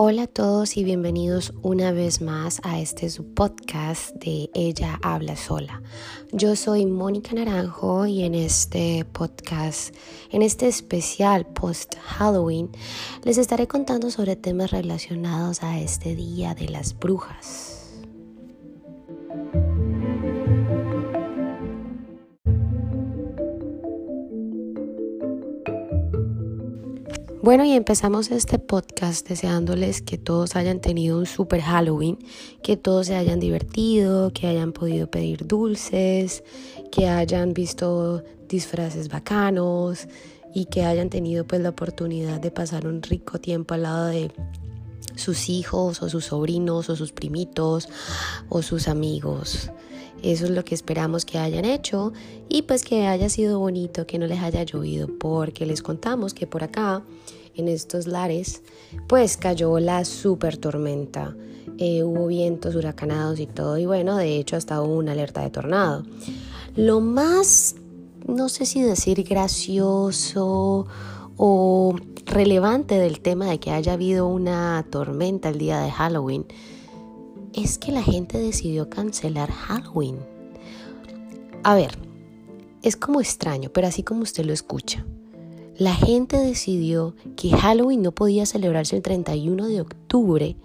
Hola a todos y bienvenidos una vez más a este podcast de Ella habla sola. Yo soy Mónica Naranjo y en este podcast, en este especial post Halloween, les estaré contando sobre temas relacionados a este día de las brujas. Bueno, y empezamos este podcast deseándoles que todos hayan tenido un super Halloween, que todos se hayan divertido, que hayan podido pedir dulces, que hayan visto disfraces bacanos y que hayan tenido pues la oportunidad de pasar un rico tiempo al lado de sus hijos o sus sobrinos o sus primitos o sus amigos. Eso es lo que esperamos que hayan hecho y pues que haya sido bonito, que no les haya llovido, porque les contamos que por acá en estos lares, pues cayó la super tormenta. Eh, hubo vientos huracanados y todo, y bueno, de hecho hasta hubo una alerta de tornado. Lo más, no sé si decir gracioso o relevante del tema de que haya habido una tormenta el día de Halloween es que la gente decidió cancelar Halloween. A ver, es como extraño, pero así como usted lo escucha la gente decidió que Halloween no podía celebrarse el 31 de octubre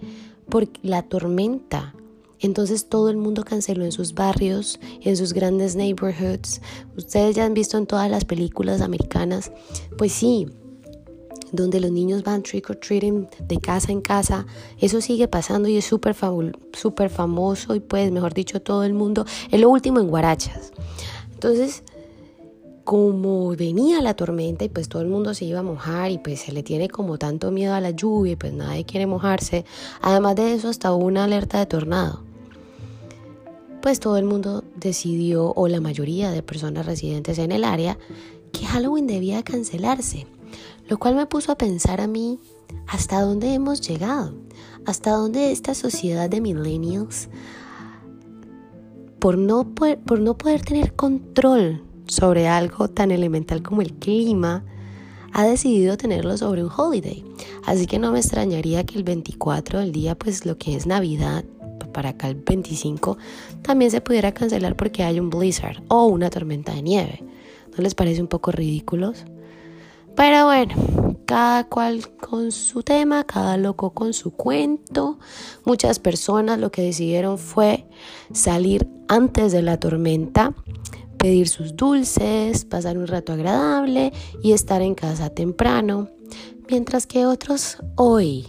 por la tormenta. Entonces todo el mundo canceló en sus barrios, en sus grandes neighborhoods. Ustedes ya han visto en todas las películas americanas, pues sí, donde los niños van trick or treating de casa en casa. Eso sigue pasando y es súper super famoso y pues, mejor dicho, todo el mundo. Es lo último en Guarachas. Entonces, como venía la tormenta y pues todo el mundo se iba a mojar y pues se le tiene como tanto miedo a la lluvia y pues nadie quiere mojarse, además de eso hasta una alerta de tornado. Pues todo el mundo decidió, o la mayoría de personas residentes en el área, que Halloween debía cancelarse, lo cual me puso a pensar a mí hasta dónde hemos llegado, hasta dónde esta sociedad de millennials, por no por no poder tener control sobre algo tan elemental como el clima, ha decidido tenerlo sobre un holiday. Así que no me extrañaría que el 24 del día, pues lo que es Navidad, para acá el 25, también se pudiera cancelar porque hay un blizzard o una tormenta de nieve. ¿No les parece un poco ridículos? Pero bueno, cada cual con su tema, cada loco con su cuento. Muchas personas lo que decidieron fue salir antes de la tormenta pedir sus dulces, pasar un rato agradable y estar en casa temprano, mientras que otros hoy,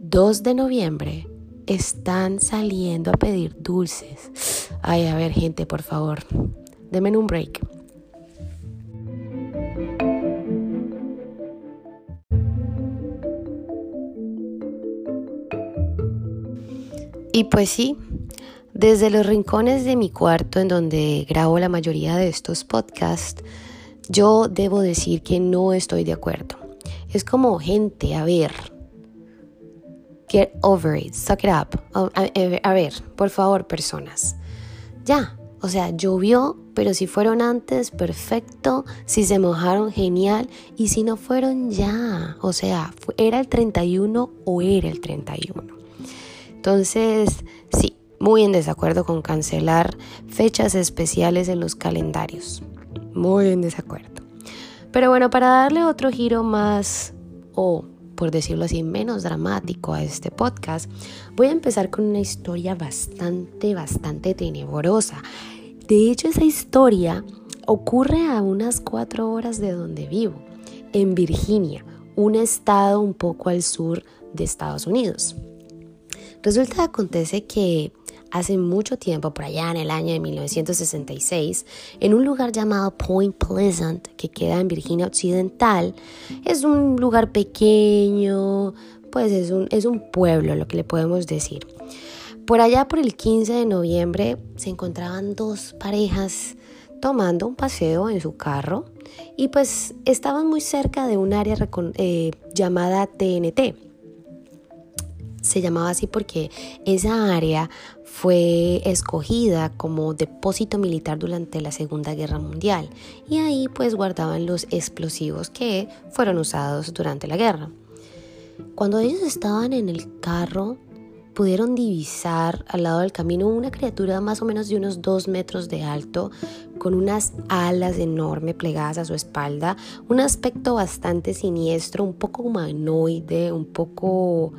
2 de noviembre, están saliendo a pedir dulces. Ay, a ver, gente, por favor, denme un break. Y pues sí, desde los rincones de mi cuarto en donde grabo la mayoría de estos podcasts, yo debo decir que no estoy de acuerdo. Es como gente, a ver, get over it, suck it up. A, ver, por favor, personas. Ya, o sea, llovió, pero si fueron antes, perfecto. Si se mojaron, genial. Y si no fueron, ya. O sea, ¿era el 31 o era el 31? Entonces, sí, muy en desacuerdo con cancelar fechas especiales en los calendarios. Muy en desacuerdo. Pero bueno, para darle otro giro más, o por decirlo así, menos dramático a este podcast, voy a empezar con una historia bastante, bastante tenebrosa. De hecho, esa historia ocurre a unas cuatro horas de donde vivo, en Virginia, un estado un poco al sur de Estados Unidos. Resulta acontece que hace mucho tiempo, por allá en el año de 1966, en un lugar llamado Point Pleasant, que queda en Virginia Occidental. Es un lugar pequeño, pues es un, es un pueblo, lo que le podemos decir. Por allá, por el 15 de noviembre, se encontraban dos parejas tomando un paseo en su carro y pues estaban muy cerca de un área eh, llamada TNT se llamaba así porque esa área fue escogida como depósito militar durante la Segunda Guerra Mundial y ahí pues guardaban los explosivos que fueron usados durante la guerra. Cuando ellos estaban en el carro, pudieron divisar al lado del camino una criatura más o menos de unos dos metros de alto, con unas alas enormes plegadas a su espalda, un aspecto bastante siniestro, un poco humanoide, un poco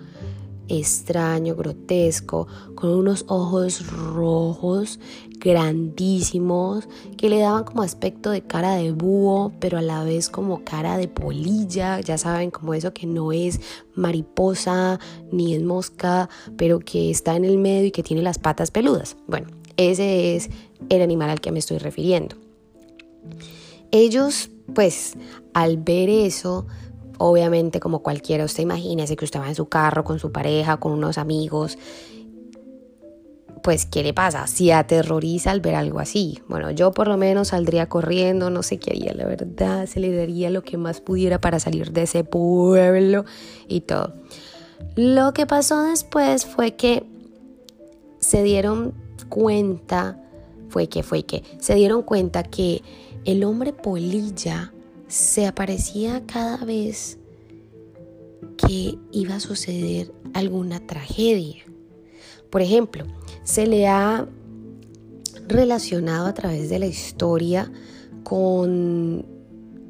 extraño, grotesco, con unos ojos rojos grandísimos que le daban como aspecto de cara de búho, pero a la vez como cara de polilla, ya saben, como eso que no es mariposa ni es mosca, pero que está en el medio y que tiene las patas peludas. Bueno, ese es el animal al que me estoy refiriendo. Ellos, pues, al ver eso, Obviamente, como cualquiera, usted imagínese que usted va en su carro con su pareja, con unos amigos. Pues, ¿qué le pasa? Si aterroriza al ver algo así. Bueno, yo por lo menos saldría corriendo, no sé qué haría, la verdad, se le daría lo que más pudiera para salir de ese pueblo y todo. Lo que pasó después fue que se dieron cuenta, fue que fue que se dieron cuenta que el hombre polilla se aparecía cada vez que iba a suceder alguna tragedia. Por ejemplo, se le ha relacionado a través de la historia con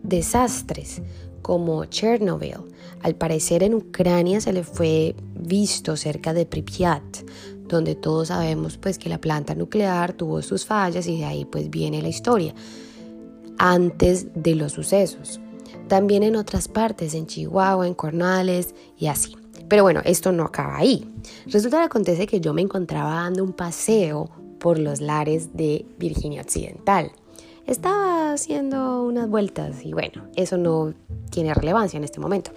desastres como Chernobyl. Al parecer en Ucrania se le fue visto cerca de Pripyat, donde todos sabemos pues que la planta nuclear tuvo sus fallas y de ahí pues viene la historia antes de los sucesos. También en otras partes, en Chihuahua, en Cornales y así. Pero bueno, esto no acaba ahí. Resulta que acontece que yo me encontraba dando un paseo por los lares de Virginia Occidental. Estaba haciendo unas vueltas y bueno, eso no tiene relevancia en este momento.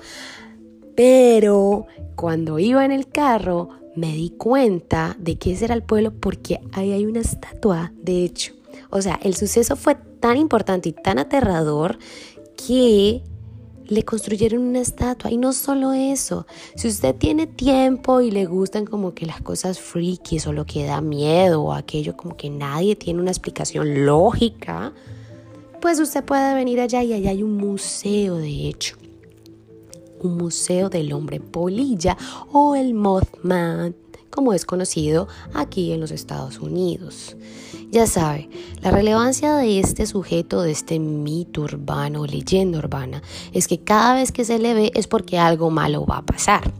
Pero cuando iba en el carro me di cuenta de que ese era el pueblo porque ahí hay una estatua, de hecho. O sea, el suceso fue tan importante y tan aterrador que le construyeron una estatua. Y no solo eso, si usted tiene tiempo y le gustan como que las cosas freaky o lo que da miedo o aquello como que nadie tiene una explicación lógica, pues usted puede venir allá y allá hay un museo de hecho. Un museo del hombre polilla o el Mothman, como es conocido aquí en los Estados Unidos. Ya sabe, la relevancia de este sujeto, de este mito urbano, leyenda urbana, es que cada vez que se le ve es porque algo malo va a pasar.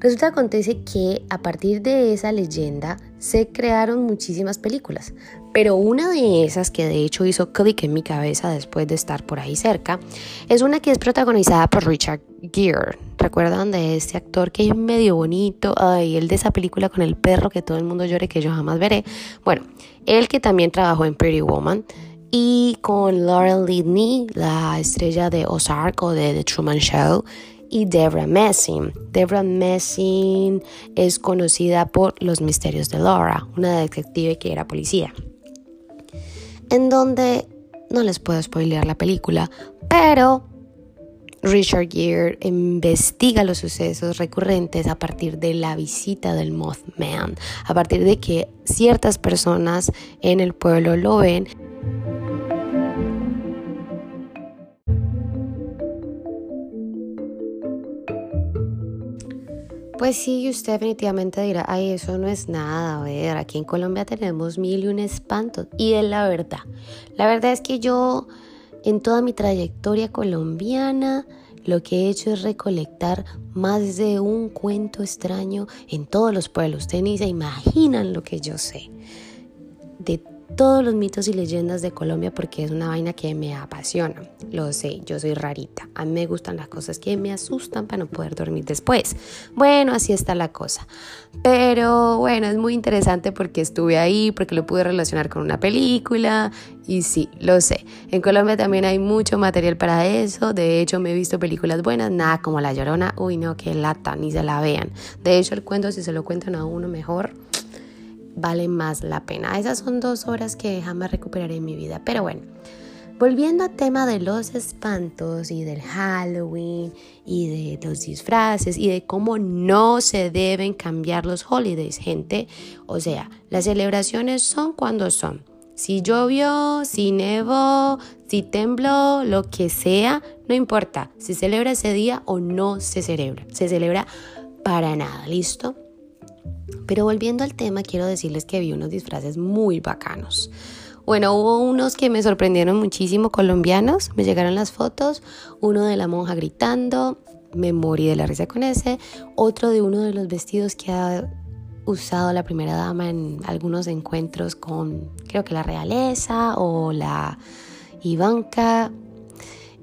Resulta acontece que a partir de esa leyenda se crearon muchísimas películas, pero una de esas que de hecho hizo clic en mi cabeza después de estar por ahí cerca es una que es protagonizada por Richard Gere. ¿Recuerdan de este actor que es medio bonito? Ay, el de esa película con el perro que todo el mundo llore que yo jamás veré. Bueno, él que también trabajó en Pretty Woman y con Laurel Lidney, la estrella de Ozark o de The Truman Show, y Debra Messing. Debra Messing es conocida por Los Misterios de Laura, una detective que era policía. En donde no les puedo spoilear la película, pero Richard Gere investiga los sucesos recurrentes a partir de la visita del Mothman, a partir de que ciertas personas en el pueblo lo ven. Pues sí, usted definitivamente dirá, ay, eso no es nada, a ver, aquí en Colombia tenemos mil y un espantos. Y es la verdad. La verdad es que yo en toda mi trayectoria colombiana, lo que he hecho es recolectar más de un cuento extraño en todos los pueblos. Ustedes ni se imaginan lo que yo sé de todos los mitos y leyendas de Colombia porque es una vaina que me apasiona. Lo sé, yo soy rarita. A mí me gustan las cosas que me asustan para no poder dormir después. Bueno, así está la cosa. Pero bueno, es muy interesante porque estuve ahí, porque lo pude relacionar con una película y sí, lo sé. En Colombia también hay mucho material para eso. De hecho, me he visto películas buenas, nada como La Llorona. Uy, no, que lata, ni se la vean. De hecho, el cuento, si se lo cuentan a uno mejor, vale más la pena. Esas son dos horas que jamás recuperaré en mi vida. Pero bueno, volviendo al tema de los espantos y del Halloween y de los disfraces y de cómo no se deben cambiar los holidays, gente. O sea, las celebraciones son cuando son. Si llovió, si nevó, si tembló, lo que sea, no importa. Se celebra ese día o no se celebra. Se celebra para nada, ¿listo? Pero volviendo al tema, quiero decirles que vi unos disfraces muy bacanos. Bueno, hubo unos que me sorprendieron muchísimo, colombianos, me llegaron las fotos, uno de la monja gritando, me morí de la risa con ese, otro de uno de los vestidos que ha usado la primera dama en algunos encuentros con creo que la realeza o la Ivanka.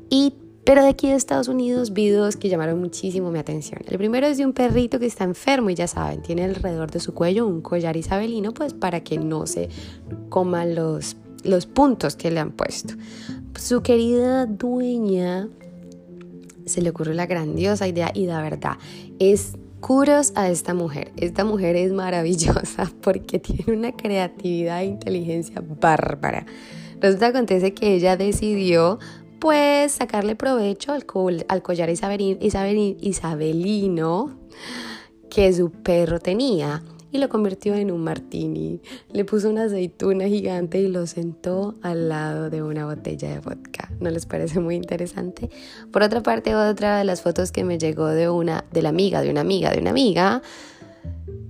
Y pero de aquí de Estados Unidos vi dos que llamaron muchísimo mi atención. El primero es de un perrito que está enfermo y ya saben, tiene alrededor de su cuello un collar isabelino pues para que no se coman los, los puntos que le han puesto. Su querida dueña se le ocurrió la grandiosa idea y la verdad es curos a esta mujer. Esta mujer es maravillosa porque tiene una creatividad e inteligencia bárbara. Resulta acontece que ella decidió pues sacarle provecho al, al collar isabelino que su perro tenía y lo convirtió en un martini. Le puso una aceituna gigante y lo sentó al lado de una botella de vodka. ¿No les parece muy interesante? Por otra parte, otra de las fotos que me llegó de una de la amiga, de una amiga, de una amiga,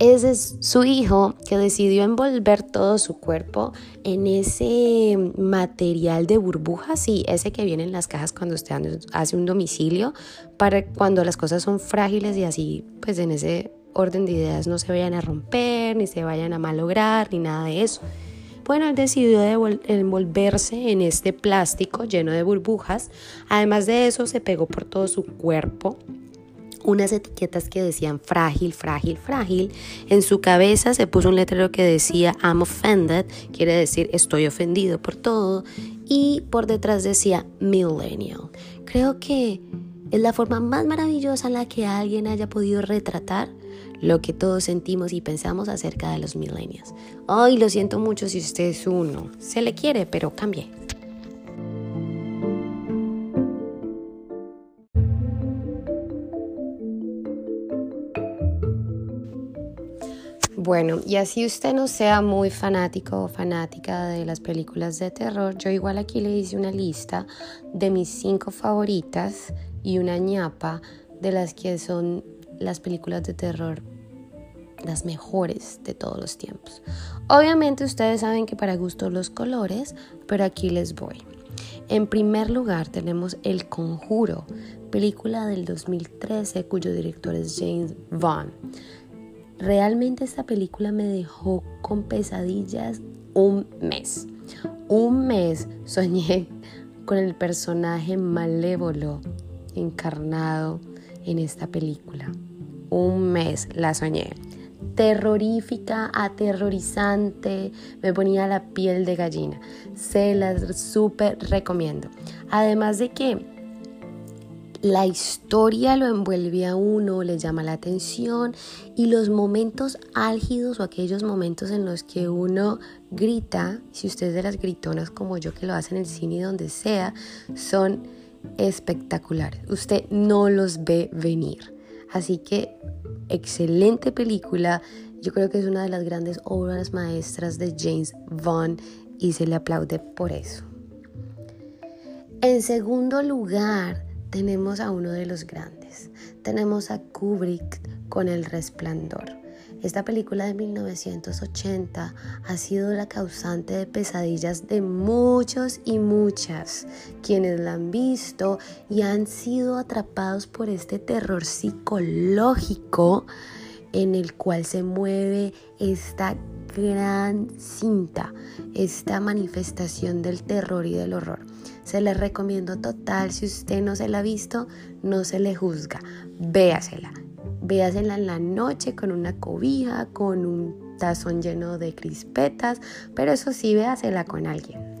ese es su hijo que decidió envolver todo su cuerpo en ese material de burbujas, sí, ese que viene en las cajas cuando usted hace un domicilio, para cuando las cosas son frágiles y así, pues en ese orden de ideas no se vayan a romper, ni se vayan a malograr, ni nada de eso. Bueno, él decidió envolverse en este plástico lleno de burbujas. Además de eso, se pegó por todo su cuerpo unas etiquetas que decían frágil, frágil, frágil. En su cabeza se puso un letrero que decía I'm offended, quiere decir estoy ofendido por todo. Y por detrás decía millennial. Creo que es la forma más maravillosa en la que alguien haya podido retratar lo que todos sentimos y pensamos acerca de los millennials. Ay, lo siento mucho si usted es uno. Se le quiere, pero cambie. Bueno, y así usted no sea muy fanático o fanática de las películas de terror, yo igual aquí le hice una lista de mis cinco favoritas y una ñapa de las que son las películas de terror las mejores de todos los tiempos. Obviamente ustedes saben que para gusto los colores, pero aquí les voy. En primer lugar tenemos El Conjuro, película del 2013 cuyo director es James Vaughn. Realmente esta película me dejó con pesadillas un mes. Un mes soñé con el personaje malévolo encarnado en esta película. Un mes la soñé. Terrorífica, aterrorizante, me ponía la piel de gallina. Se las súper recomiendo. Además de que la historia lo envuelve a uno, le llama la atención y los momentos álgidos o aquellos momentos en los que uno grita, si usted es de las gritonas como yo que lo hacen en el cine y donde sea, son espectaculares. Usted no los ve venir. Así que excelente película. Yo creo que es una de las grandes obras maestras de James Vaughn y se le aplaude por eso. En segundo lugar, tenemos a uno de los grandes. Tenemos a Kubrick con El Resplandor. Esta película de 1980 ha sido la causante de pesadillas de muchos y muchas quienes la han visto y han sido atrapados por este terror psicológico en el cual se mueve esta gran cinta, esta manifestación del terror y del horror. Se les recomiendo total, si usted no se la ha visto, no se le juzga, véasela. Véasela en la noche con una cobija, con un tazón lleno de crispetas, pero eso sí, véasela con alguien.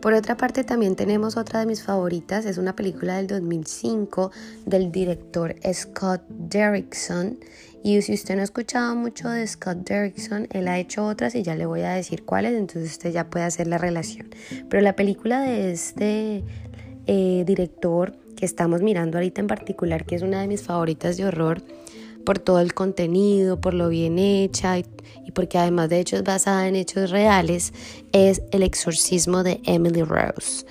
Por otra parte, también tenemos otra de mis favoritas, es una película del 2005 del director Scott Derrickson y si usted no ha escuchado mucho de Scott Derrickson, él ha hecho otras y ya le voy a decir cuáles, entonces usted ya puede hacer la relación. Pero la película de este eh, director que estamos mirando ahorita en particular, que es una de mis favoritas de horror, por todo el contenido, por lo bien hecha y, y porque además de hecho es basada en hechos reales, es El exorcismo de Emily Rose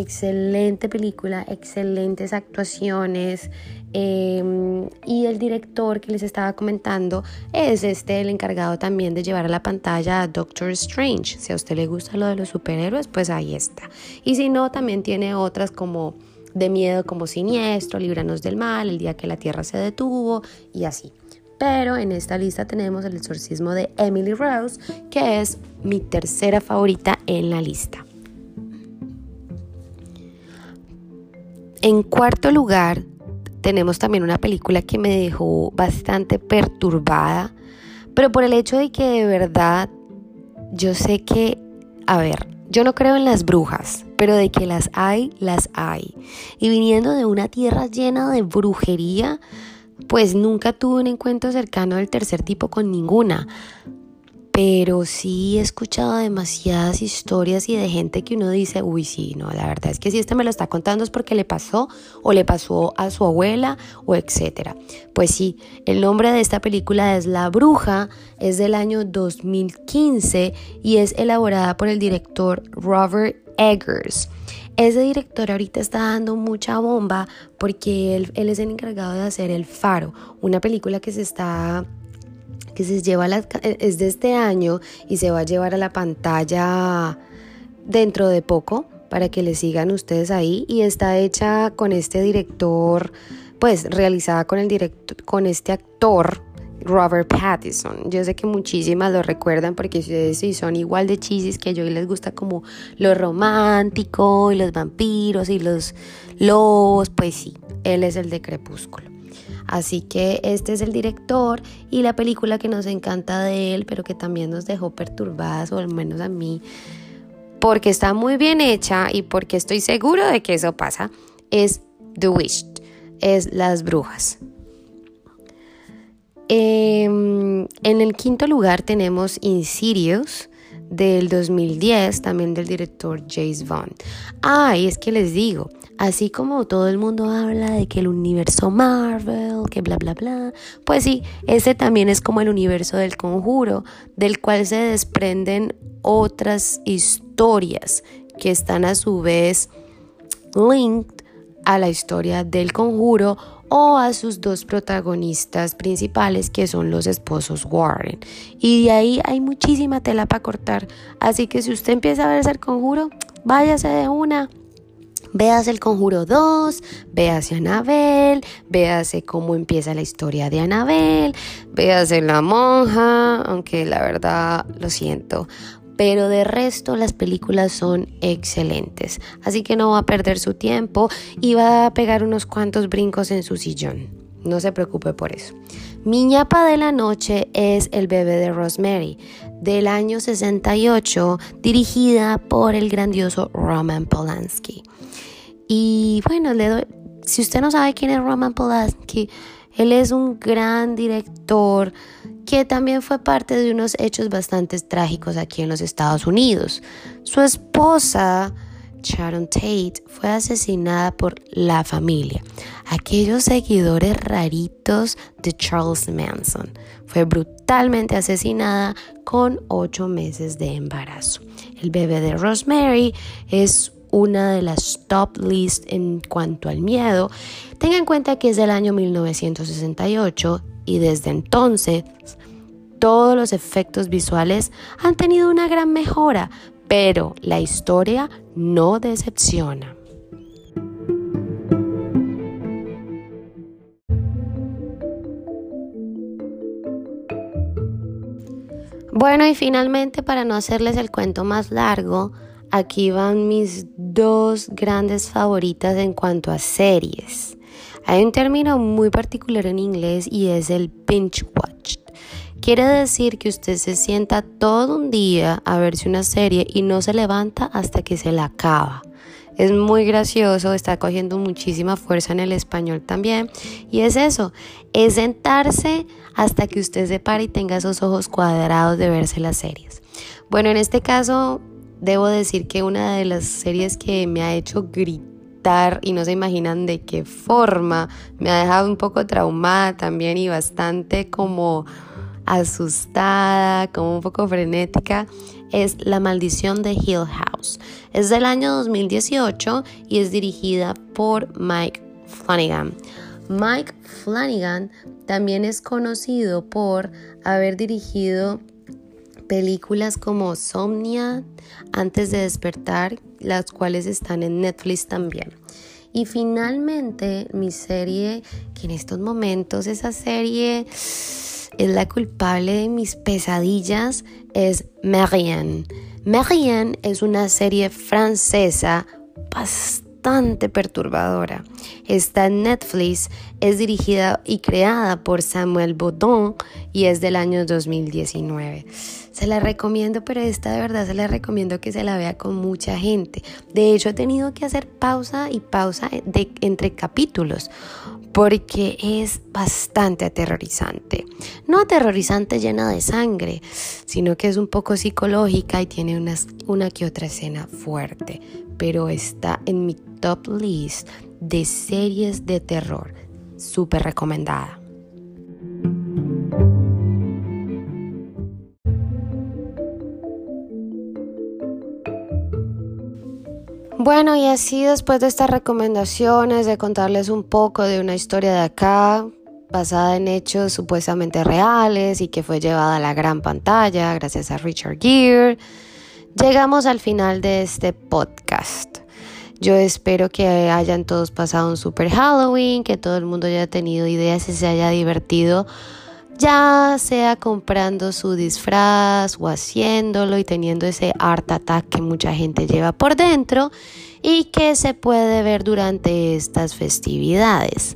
excelente película, excelentes actuaciones. Em, y el director que les estaba comentando es este el encargado también de llevar a la pantalla a Doctor Strange. Si a usted le gusta lo de los superhéroes, pues ahí está. Y si no, también tiene otras como de miedo como Siniestro, Líbranos del Mal, El día que la Tierra se detuvo y así. Pero en esta lista tenemos el exorcismo de Emily Rose, que es mi tercera favorita en la lista. En cuarto lugar, tenemos también una película que me dejó bastante perturbada, pero por el hecho de que de verdad yo sé que, a ver, yo no creo en las brujas, pero de que las hay, las hay. Y viniendo de una tierra llena de brujería, pues nunca tuve un encuentro cercano del tercer tipo con ninguna pero sí he escuchado demasiadas historias y de gente que uno dice, uy, sí, no, la verdad es que si este me lo está contando es porque le pasó o le pasó a su abuela o etcétera. Pues sí, el nombre de esta película es La Bruja, es del año 2015 y es elaborada por el director Robert Eggers. Ese director ahorita está dando mucha bomba porque él, él es el encargado de hacer El Faro, una película que se está que se lleva es de este año y se va a llevar a la pantalla dentro de poco para que le sigan ustedes ahí y está hecha con este director, pues realizada con el director, con este actor Robert Pattinson. Yo sé que muchísimas lo recuerdan porque ustedes sí son igual de chisis que yo y les gusta como lo romántico y los vampiros y los lobos, pues sí, él es el de Crepúsculo. Así que este es el director y la película que nos encanta de él, pero que también nos dejó perturbadas, o al menos a mí, porque está muy bien hecha y porque estoy seguro de que eso pasa, es The Witch, es Las Brujas. Em, en el quinto lugar tenemos Insidious del 2010, también del director James Bond. Ah, y es que les digo, Así como todo el mundo habla de que el universo Marvel, que bla, bla, bla, pues sí, ese también es como el universo del conjuro, del cual se desprenden otras historias que están a su vez linked a la historia del conjuro o a sus dos protagonistas principales que son los esposos Warren. Y de ahí hay muchísima tela para cortar. Así que si usted empieza a verse el conjuro, váyase de una Véase el Conjuro 2, véase Anabel, véase cómo empieza la historia de Anabel, véase la monja, aunque la verdad lo siento. Pero de resto las películas son excelentes, así que no va a perder su tiempo y va a pegar unos cuantos brincos en su sillón. No se preocupe por eso. Mi ñapa de la noche es El bebé de Rosemary, del año 68, dirigida por el grandioso Roman Polanski. Y bueno, le doy, si usted no sabe quién es Roman Polanski, él es un gran director que también fue parte de unos hechos bastante trágicos aquí en los Estados Unidos. Su esposa, Sharon Tate, fue asesinada por la familia, aquellos seguidores raritos de Charles Manson. Fue brutalmente asesinada con ocho meses de embarazo. El bebé de Rosemary es una de las top list en cuanto al miedo, tenga en cuenta que es del año 1968 y desde entonces todos los efectos visuales han tenido una gran mejora, pero la historia no decepciona. Bueno, y finalmente, para no hacerles el cuento más largo, Aquí van mis dos grandes favoritas en cuanto a series. Hay un término muy particular en inglés y es el binge watch. Quiere decir que usted se sienta todo un día a verse una serie y no se levanta hasta que se la acaba. Es muy gracioso, está cogiendo muchísima fuerza en el español también. Y es eso, es sentarse hasta que usted se pare y tenga esos ojos cuadrados de verse las series. Bueno, en este caso Debo decir que una de las series que me ha hecho gritar y no se imaginan de qué forma. Me ha dejado un poco traumada también y bastante como asustada, como un poco frenética, es La maldición de Hill House. Es del año 2018 y es dirigida por Mike Flanagan. Mike Flanagan también es conocido por haber dirigido películas como Somnia, Antes de despertar, las cuales están en Netflix también. Y finalmente mi serie, que en estos momentos esa serie es la culpable de mis pesadillas, es Marianne. Marianne es una serie francesa bastante perturbadora. Está en Netflix, es dirigida y creada por Samuel Baudon y es del año 2019. Se la recomiendo, pero esta de verdad se la recomiendo que se la vea con mucha gente. De hecho, he tenido que hacer pausa y pausa de, entre capítulos porque es bastante aterrorizante. No aterrorizante llena de sangre, sino que es un poco psicológica y tiene unas, una que otra escena fuerte, pero está en mi top list de series de terror. Súper recomendada. Bueno, y así después de estas recomendaciones, de contarles un poco de una historia de acá, basada en hechos supuestamente reales y que fue llevada a la gran pantalla gracias a Richard Gere, llegamos al final de este podcast. Yo espero que hayan todos pasado un super Halloween, que todo el mundo haya tenido ideas y se haya divertido, ya sea comprando su disfraz o haciéndolo y teniendo ese art attack que mucha gente lleva por dentro y que se puede ver durante estas festividades.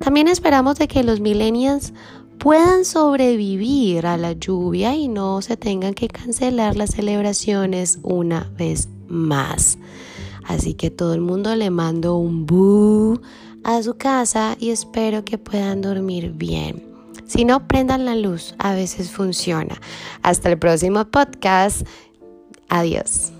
También esperamos de que los millennials puedan sobrevivir a la lluvia y no se tengan que cancelar las celebraciones una vez más. Así que todo el mundo le mando un bu a su casa y espero que puedan dormir bien. Si no, prendan la luz, a veces funciona. Hasta el próximo podcast. Adiós.